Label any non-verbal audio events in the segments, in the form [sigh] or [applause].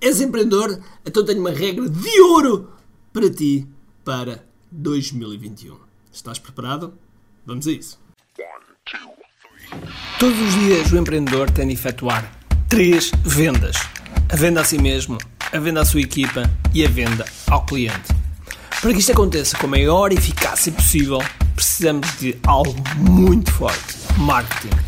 És empreendedor? Então tenho uma regra de ouro para ti para 2021. Estás preparado? Vamos a isso. Todos os dias o empreendedor tem de efetuar três vendas: a venda a si mesmo, a venda à sua equipa e a venda ao cliente. Para que isto aconteça com a maior eficácia possível, precisamos de algo muito forte: marketing.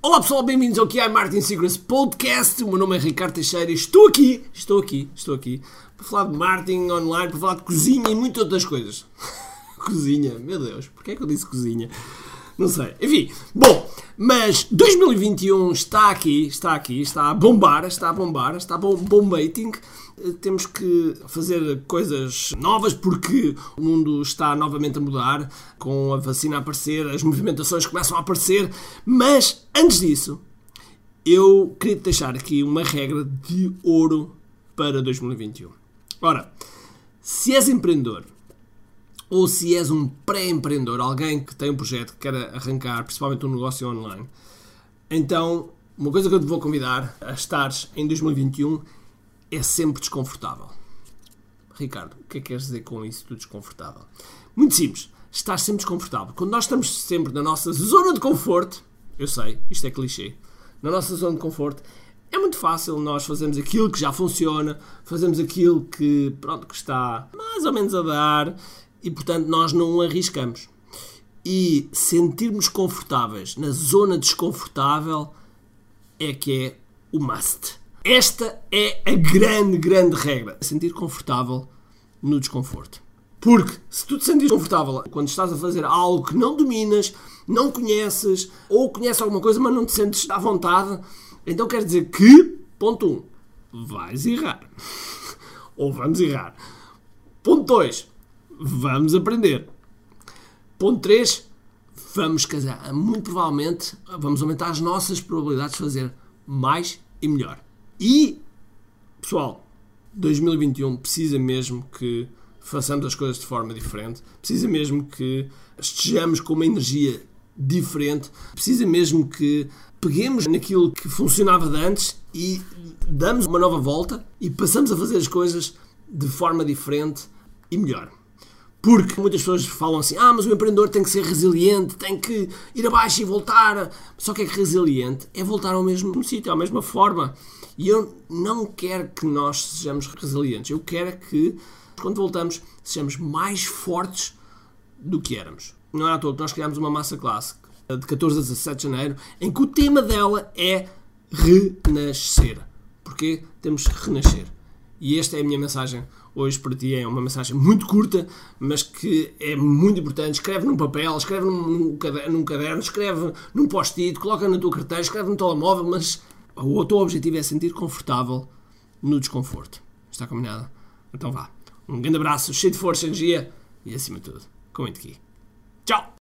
Olá pessoal, bem-vindos ao QI Marketing Secrets Podcast. O meu nome é Ricardo Teixeira e estou aqui, estou aqui, estou aqui para falar de marketing online, para falar de cozinha e muitas outras coisas. [laughs] cozinha, meu Deus, porquê é que eu disse cozinha? Não sei. Enfim, bom, mas 2021 está aqui, está aqui, está a bombar, está a bombar, está a bom, bombating. Temos que fazer coisas novas porque o mundo está novamente a mudar, com a vacina a aparecer, as movimentações começam a aparecer, mas antes disso, eu queria deixar aqui uma regra de ouro para 2021. Ora, se és empreendedor, ou se és um pré-empreendedor, alguém que tem um projeto que quer arrancar, principalmente um negócio online, então uma coisa que eu te vou convidar a estares em 2021 é sempre desconfortável. Ricardo, o que é que queres dizer com isso do desconfortável? Muito simples, estar sempre desconfortável. Quando nós estamos sempre na nossa zona de conforto, eu sei, isto é clichê, na nossa zona de conforto, é muito fácil nós fazermos aquilo que já funciona, fazemos aquilo que, pronto, que está mais ou menos a dar e, portanto, nós não arriscamos. E sentirmos confortáveis na zona desconfortável é que é o must. Esta é a grande, grande regra. Sentir confortável no desconforto. Porque se tu te sentires confortável quando estás a fazer algo que não dominas, não conheces, ou conheces alguma coisa, mas não te sentes à vontade, então quer dizer que, ponto 1, um, vais errar. [laughs] ou vamos errar. Ponto 2, vamos aprender. Ponto 3, vamos casar. Muito provavelmente vamos aumentar as nossas probabilidades de fazer mais e melhor. E, pessoal, 2021 precisa mesmo que façamos as coisas de forma diferente, precisa mesmo que estejamos com uma energia diferente, precisa mesmo que peguemos naquilo que funcionava de antes e damos uma nova volta e passamos a fazer as coisas de forma diferente e melhor. Porque muitas pessoas falam assim: ah, mas o empreendedor tem que ser resiliente, tem que ir abaixo e voltar. Só que é que resiliente é voltar ao mesmo sítio, à mesma forma. E eu não quero que nós sejamos resilientes. Eu quero que, quando voltamos, sejamos mais fortes do que éramos. Não é à toa que nós criámos uma massa classe de 14 a 17 de janeiro, em que o tema dela é renascer. Porque temos que renascer. E esta é a minha mensagem hoje para ti. É uma mensagem muito curta, mas que é muito importante. Escreve num papel, escreve num, caderno, num caderno escreve num post-it, coloca na tua carteira, escreve no telemóvel, mas o teu objetivo é sentir confortável no desconforto. Está combinado? Então vá. Um grande abraço, cheio de força, energia e acima de tudo, comente aqui. Tchau!